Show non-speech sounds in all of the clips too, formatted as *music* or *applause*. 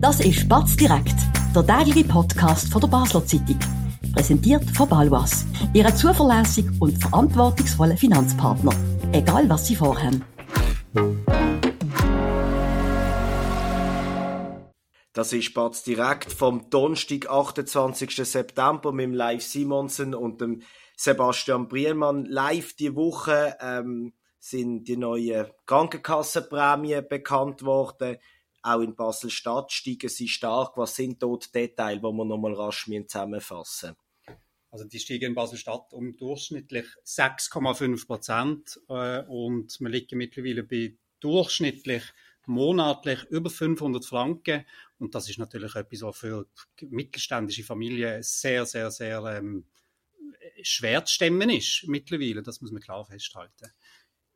Das ist Batz direkt, der tägliche Podcast von der Basler Zeitung. Präsentiert von Balwas, Ihrem zuverlässigen und verantwortungsvollen Finanzpartner. Egal was Sie vorhaben. Das ist Batz direkt vom Donnerstag, 28. September mit Live Simonsen und dem Sebastian Brielmann. Live die Woche ähm, sind die neuen Krankenkassenprämien bekannt worden. Auch in Basel-Stadt steigen sie stark. Was sind dort Details, die wir nochmal rasch zusammenfassen Also die steigen in Basel-Stadt um durchschnittlich 6,5 Prozent äh, und wir liegen mittlerweile bei durchschnittlich monatlich über 500 Franken und das ist natürlich etwas, was für mittelständische Familien sehr, sehr, sehr ähm, schwer zu stemmen ist mittlerweile. Das muss man klar festhalten.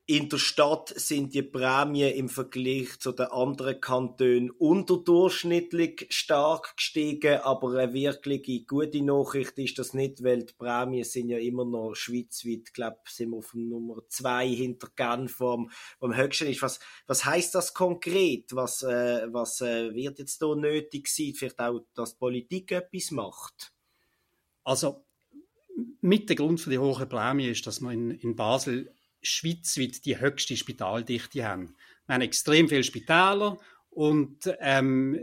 In der Stadt sind die Prämien im Vergleich zu den anderen Kantonen unterdurchschnittlich stark gestiegen, aber eine wirkliche gute Nachricht ist das nicht, weil die Prämien sind ja immer noch schweizweit, glaube, sind wir auf Nummer zwei hinter Genf vom, vom höchsten ist. Was, was heißt das konkret? Was, äh, was äh, wird jetzt da nötig sein? Vielleicht auch, dass die Politik etwas macht? Also, mit der Grund für die hohe Prämie ist, dass man in, in Basel schweizweit die höchste Spitaldichte haben. Wir haben extrem viele Spitäler und ähm,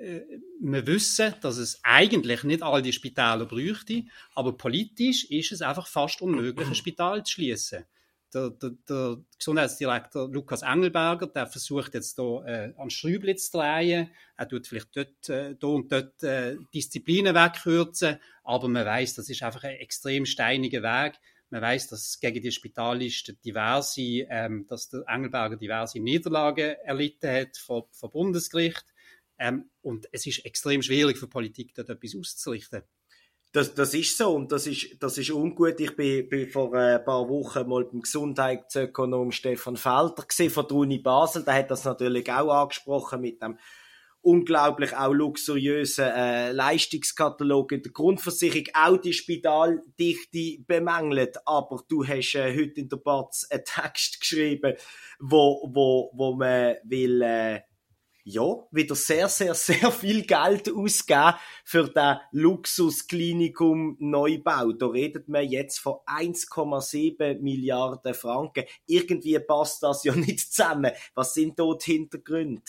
wir wissen, dass es eigentlich nicht all die Spitäler bräuchte, aber politisch ist es einfach fast unmöglich, ein Spital zu schließen. Der, der, der, Gesundheitsdirektor Lukas Engelberger, der versucht jetzt hier äh, an Schräubchen zu drehen. Er tut vielleicht dort, äh, da und dort äh, Disziplinen wegkürzen, aber man weiß, das ist einfach ein extrem steiniger Weg. Man weiß, dass gegen die Spitalisten diverse, ähm, dass der Engelberger diverse Niederlagen erlitten hat vor, vor Bundesgericht. Ähm, und es ist extrem schwierig für Politik, dort etwas auszurichten. Das, das ist so und das ist, das ist ungut. Ich bin, bin vor ein paar Wochen mal beim Gesundheitsökonom Stefan Felter gesehen von der Uni Basel. Der hat das natürlich auch angesprochen mit dem unglaublich auch luxuriösen äh, Leistungskatalog in der Grundversicherung auch die Spitaldichte bemängelt. Aber du hast äh, heute in der Batz einen *laughs* Text geschrieben, wo, wo, wo man will, äh, ja, wieder sehr, sehr, sehr viel Geld ausgeben für den Luxusklinikum Neubau. Da redet man jetzt von 1,7 Milliarden Franken. Irgendwie passt das ja *laughs* nicht zusammen. Was sind dort Hintergründe?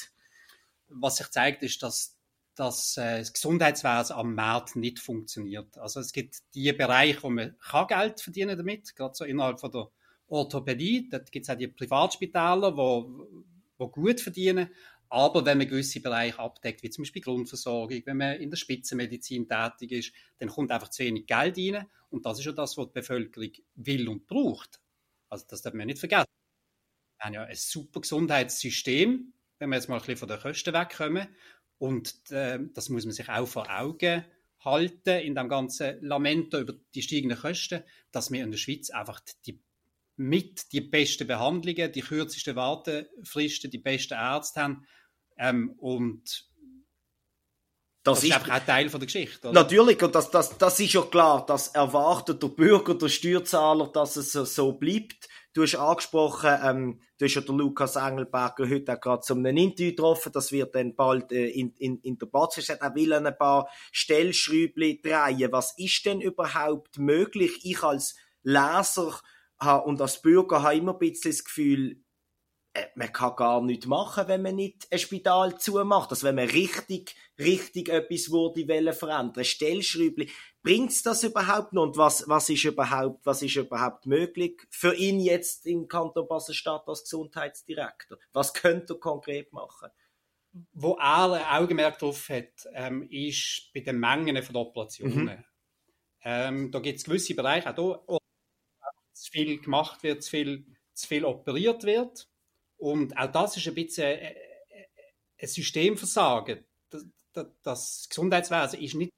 Was sich zeigt, ist, dass, dass äh, das Gesundheitswesen am Markt nicht funktioniert. Also es gibt die Bereiche, wo man kann Geld verdienen damit, gerade so innerhalb von der Orthopädie. Dort gibt es auch die Privatspitäler, wo, wo gut verdienen. Aber wenn man gewisse Bereiche abdeckt, wie zum Beispiel Grundversorgung, wenn man in der Spitzenmedizin tätig ist, dann kommt einfach zu wenig Geld rein. Und das ist ja das, was die Bevölkerung will und braucht. Also das darf man nicht vergessen. Wir haben ja ein super Gesundheitssystem, wenn wir jetzt mal ein bisschen von den Kosten wegkommen. Und äh, das muss man sich auch vor Augen halten in dem ganzen Lamento über die steigenden Kosten, dass wir in der Schweiz einfach die mit die besten Behandlungen, die kürzesten Wartefristen, die besten Ärzte haben. Ähm, und das, das ist, einfach ein Teil von der Geschichte. Oder? Natürlich, und das, das, das ist ja klar, das erwartet der Bürger, der Steuerzahler, dass es so bleibt. Du hast angesprochen, ähm, du hast ja den Lukas Engelberger heute auch gerade zum Interview getroffen, das wird dann bald äh, in, in, in der gesagt, er will ein paar Stellschräubchen drehen. Was ist denn überhaupt möglich? Ich als Leser und als Bürger habe immer ein bisschen das Gefühl, man kann gar nichts machen, wenn man nicht ein Spital zumacht. Also wenn man richtig, richtig etwas würde wollen verändern. Stellschräubchen. Bringt's das überhaupt noch? Und was, was ist überhaupt, was ist überhaupt möglich für ihn jetzt im Kanton Basel-Stadt als Gesundheitsdirektor? Was könnte er konkret machen? Wo er ein Augenmerk drauf hat, ähm, ist bei den Mengen von Operationen. Mhm. Ähm, da gibt es gewisse Bereiche, auch da, wo zu viel gemacht wird, zu viel, zu viel operiert wird. Und auch das ist ein bisschen äh, äh, ein Systemversagen. Das, Gesundheitswesen ist nicht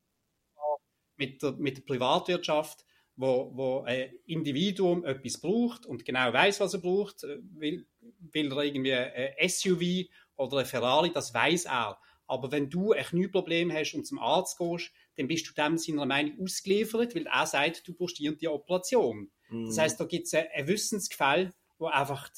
mit der, mit der Privatwirtschaft, wo, wo ein Individuum etwas braucht und genau weiß, was er braucht, äh, will, will er irgendwie ein SUV oder ein Ferrari, das weiß er. Aber wenn du ein Knieproblem hast und zum Arzt gehst, dann bist du dem seiner Meinung ausgeliefert, weil er sagt, du brauchst die Operation. Mhm. Das heißt, da gibt es ein Wissensgefälle, wo einfach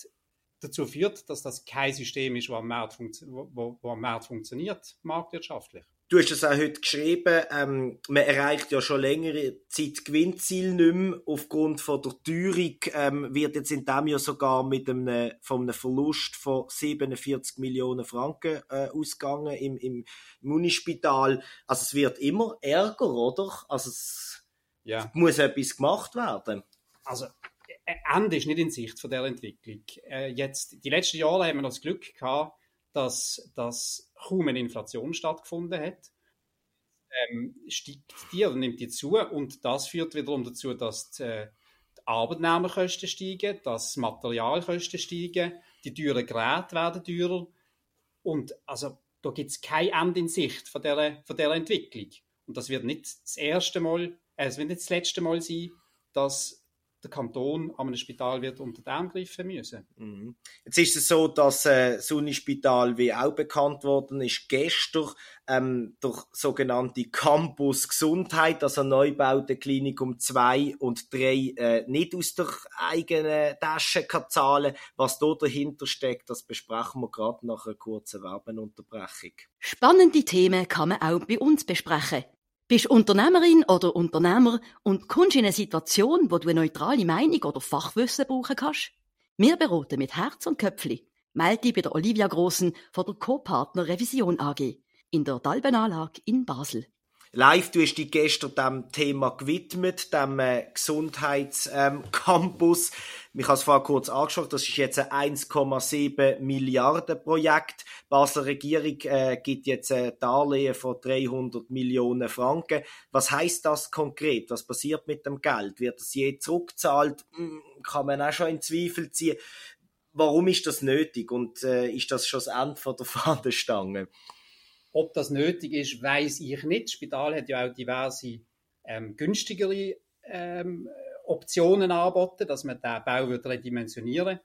dazu führt, dass das kein System ist, das am Markt, wo, wo, am Markt funktioniert, marktwirtschaftlich. Du hast es auch heute geschrieben, ähm, man erreicht ja schon längere Zeit Gewinnziel nicht mehr. Aufgrund von der Teuerung ähm, wird jetzt in diesem Jahr sogar mit einem, von einem Verlust von 47 Millionen Franken äh, ausgegangen im, im, im Unispital. Also es wird immer ärger, oder? Also es ja. muss etwas gemacht werden. Also Ende ist nicht in Sicht von der Entwicklung. Äh, jetzt, die letzten Jahre haben wir das Glück gehabt, dass, dass kaum eine Inflation stattgefunden hat. Ähm, steigt die oder nimmt die zu und das führt wiederum dazu, dass die, äh, die Arbeitnehmerkosten steigen, dass Materialkosten steigen, die teuren Geräte werden teurer und also da gibt es kein Ende in Sicht von dieser, von dieser Entwicklung. Und das wird nicht das erste Mal, äh, es wird nicht das letzte Mal sein, dass der Kanton an einem Spital wird unter den Arm greifen müssen. Mhm. Jetzt ist es so, dass äh, das Unispital, wie auch bekannt worden ist, gestern ähm, der sogenannte Campus Gesundheit, also neubaute Klinikum 2 und 3, äh, nicht aus der eigenen Tasche kann zahlen. Was da dahinter steckt, das besprechen wir gerade nach einer kurzen Werbeunterbrechung. Spannende Themen kann man auch bei uns besprechen. Bist Unternehmerin oder Unternehmer und kommst in eine Situation, wo du eine neutrale Meinung oder Fachwissen brauchen kannst? Wir beraten mit Herz und Köpfli. Melde dich bei der Olivia Grossen von der Co-Partner Revision AG in der Dalbenanlage in Basel. Live, du hast dich gestern dem Thema gewidmet, dem äh, Gesundheitscampus. Ähm, ich habe es vorher kurz angeschaut, das ist jetzt ein 1,7 Milliarden Projekt. Die Basler Regierung äh, gibt jetzt ein Darlehen von 300 Millionen Franken. Was heißt das konkret? Was passiert mit dem Geld? Wird es je zurückgezahlt? Hm, kann man auch schon in Zweifel ziehen. Warum ist das nötig? Und äh, ist das schon das Ende von der *laughs* Fahnenstange? Ob das nötig ist, weiß ich nicht. Das Spital hat ja auch diverse ähm, günstigere ähm, Optionen angeboten, dass man den Bau redimensionieren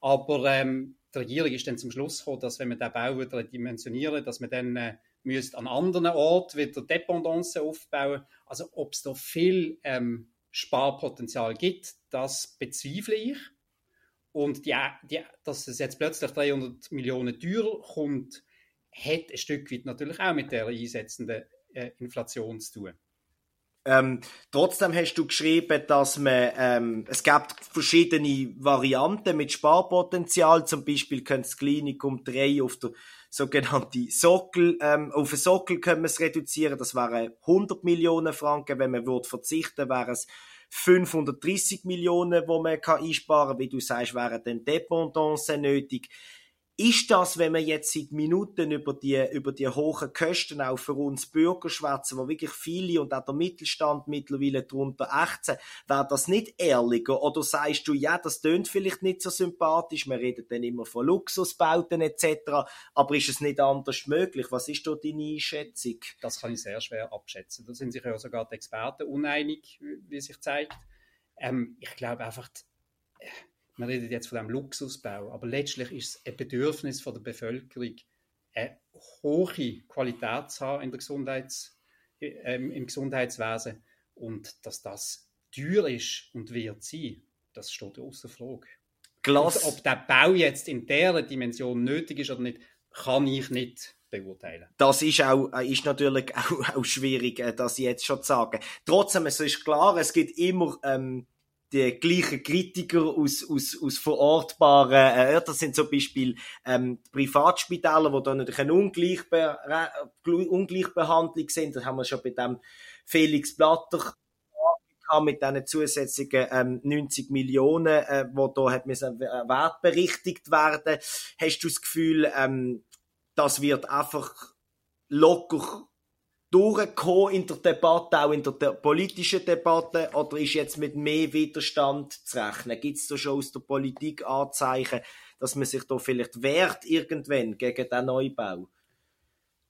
Aber ähm, die Regierung ist dann zum Schluss gekommen, dass wenn man den Bau redimensionieren dass man dann äh, müsste an anderen Orten wieder Dependance aufbauen. Also ob es da viel ähm, Sparpotenzial gibt, das bezweifle ich. Und die, die, dass es jetzt plötzlich 300 Millionen teurer kommt, hat ein Stück weit natürlich auch mit der einsetzenden äh, Inflation zu tun. Ähm, trotzdem hast du geschrieben, dass man, ähm, es gibt verschiedene Varianten mit Sparpotenzial. Zum Beispiel könnte das Klinikum 3 auf der sogenannte Sockel, ähm, auf den Sockel können wir es reduzieren. Das wären 100 Millionen Franken. Wenn man würde verzichten, wären es 530 Millionen, wo man kann einsparen kann. Wie du sagst, wären dann Dependance nötig ist das, wenn wir jetzt seit Minuten über die, über die hohen Kosten auch für uns Bürger schwätzen, wo wirklich viele und auch der Mittelstand mittlerweile darunter ächzen, wäre das nicht ehrlicher? Oder sagst du, ja, das tönt vielleicht nicht so sympathisch, wir reden dann immer von Luxusbauten etc., aber ist es nicht anders möglich? Was ist da deine Einschätzung? Das kann ich sehr schwer abschätzen. Da sind sich ja sogar die Experten uneinig, wie sich zeigt. Ähm, ich glaube einfach, die, man redet jetzt von einem Luxusbau, aber letztlich ist es ein Bedürfnis von der Bevölkerung, eine hohe Qualität zu haben in der Gesundheits, äh, im Gesundheitswesen und dass das teuer ist und wird sein, das steht außer Frage. Glas. ob der Bau jetzt in dieser Dimension nötig ist oder nicht, kann ich nicht beurteilen. Das ist auch, äh, ist natürlich *laughs* auch, auch schwierig, äh, das jetzt schon zu sagen. Trotzdem, es ist klar, es gibt immer ähm, die gleichen Kritiker aus, aus, aus verortbaren äh, Orten. Das sind zum Beispiel ähm, Privatspitäler, die da natürlich eine Ungleichbe Ungleichbehandlung sind. Das haben wir schon bei dem Felix Blatter mit diesen zusätzlichen ähm, 90 Millionen, äh, wo da hat müssen äh, wertberichtigt werden. Hast du das Gefühl, ähm, das wird einfach locker durchgekommen in der Debatte, auch in der de politischen Debatte, oder ist jetzt mit mehr Widerstand zu rechnen? Gibt es da schon aus der Politik Anzeichen, dass man sich da vielleicht wehrt irgendwann gegen den Neubau?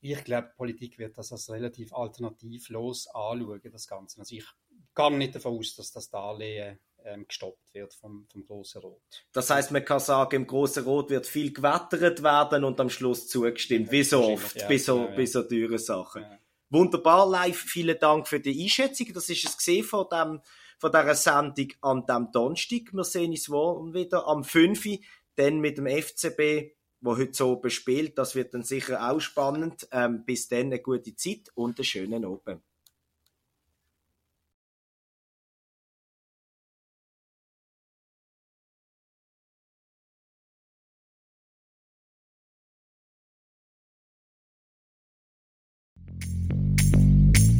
Ich glaube, die Politik wird das als relativ alternativlos anschauen, das Ganze. Also ich gehe nicht davon aus, dass das Darlehen ähm, gestoppt wird vom, vom Großen Rot. Das heißt, man kann sagen, im Großen Rot wird viel gewettert werden und am Schluss zugestimmt, wie so oft, ja, bei, so, ja, ja. bei so teuren Sachen. Wunderbar live. Vielen Dank für die Einschätzung. Das ist es gesehen von dem, von dieser Sendung an dem Donnerstag. Wir sehen uns wohl wieder am 5. Dann mit dem FCB wo heute so bespielt. Das wird dann sicher auch spannend. Ähm, bis dann eine gute Zeit und einen schönen Abend.